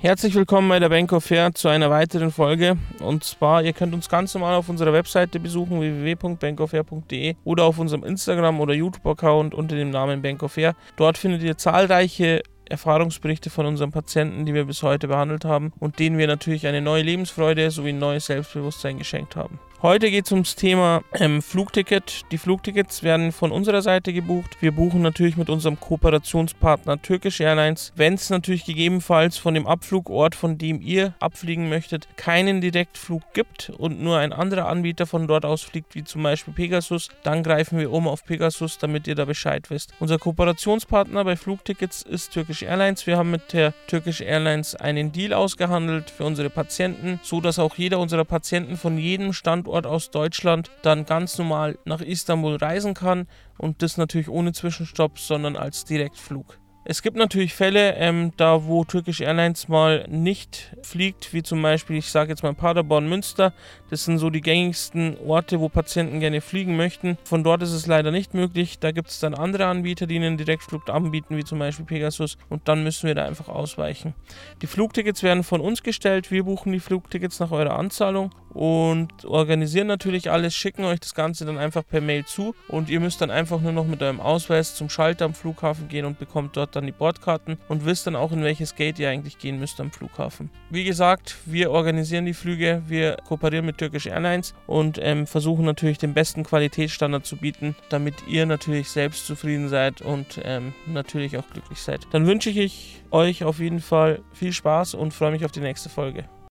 Herzlich willkommen bei der Bank of Fair zu einer weiteren Folge. Und zwar, ihr könnt uns ganz normal auf unserer Webseite besuchen, www.bankofair.de oder auf unserem Instagram- oder YouTube-Account unter dem Namen Bank of Fair. Dort findet ihr zahlreiche Erfahrungsberichte von unseren Patienten, die wir bis heute behandelt haben und denen wir natürlich eine neue Lebensfreude sowie ein neues Selbstbewusstsein geschenkt haben. Heute geht es ums Thema ähm, Flugticket. Die Flugtickets werden von unserer Seite gebucht. Wir buchen natürlich mit unserem Kooperationspartner Turkish Airlines. Wenn es natürlich gegebenenfalls von dem Abflugort, von dem ihr abfliegen möchtet, keinen Direktflug gibt und nur ein anderer Anbieter von dort aus fliegt, wie zum Beispiel Pegasus, dann greifen wir um auf Pegasus, damit ihr da Bescheid wisst. Unser Kooperationspartner bei Flugtickets ist Turkish Airlines. Wir haben mit der Turkish Airlines einen Deal ausgehandelt für unsere Patienten, so dass auch jeder unserer Patienten von jedem Standort Standort aus Deutschland dann ganz normal nach Istanbul reisen kann und das natürlich ohne Zwischenstopp, sondern als Direktflug. Es gibt natürlich Fälle, ähm, da wo Turkish Airlines mal nicht fliegt, wie zum Beispiel, ich sage jetzt mal Paderborn, Münster. Das sind so die gängigsten Orte, wo Patienten gerne fliegen möchten. Von dort ist es leider nicht möglich. Da gibt es dann andere Anbieter, die einen Direktflug anbieten, wie zum Beispiel Pegasus. Und dann müssen wir da einfach ausweichen. Die Flugtickets werden von uns gestellt. Wir buchen die Flugtickets nach eurer Anzahlung und organisieren natürlich alles, schicken euch das Ganze dann einfach per Mail zu. Und ihr müsst dann einfach nur noch mit eurem Ausweis zum Schalter am Flughafen gehen und bekommt dort dann die Bordkarten und wisst dann auch, in welches Gate ihr eigentlich gehen müsst am Flughafen. Wie gesagt, wir organisieren die Flüge, wir kooperieren mit Turkish Airlines und ähm, versuchen natürlich den besten Qualitätsstandard zu bieten, damit ihr natürlich selbst zufrieden seid und ähm, natürlich auch glücklich seid. Dann wünsche ich euch auf jeden Fall viel Spaß und freue mich auf die nächste Folge.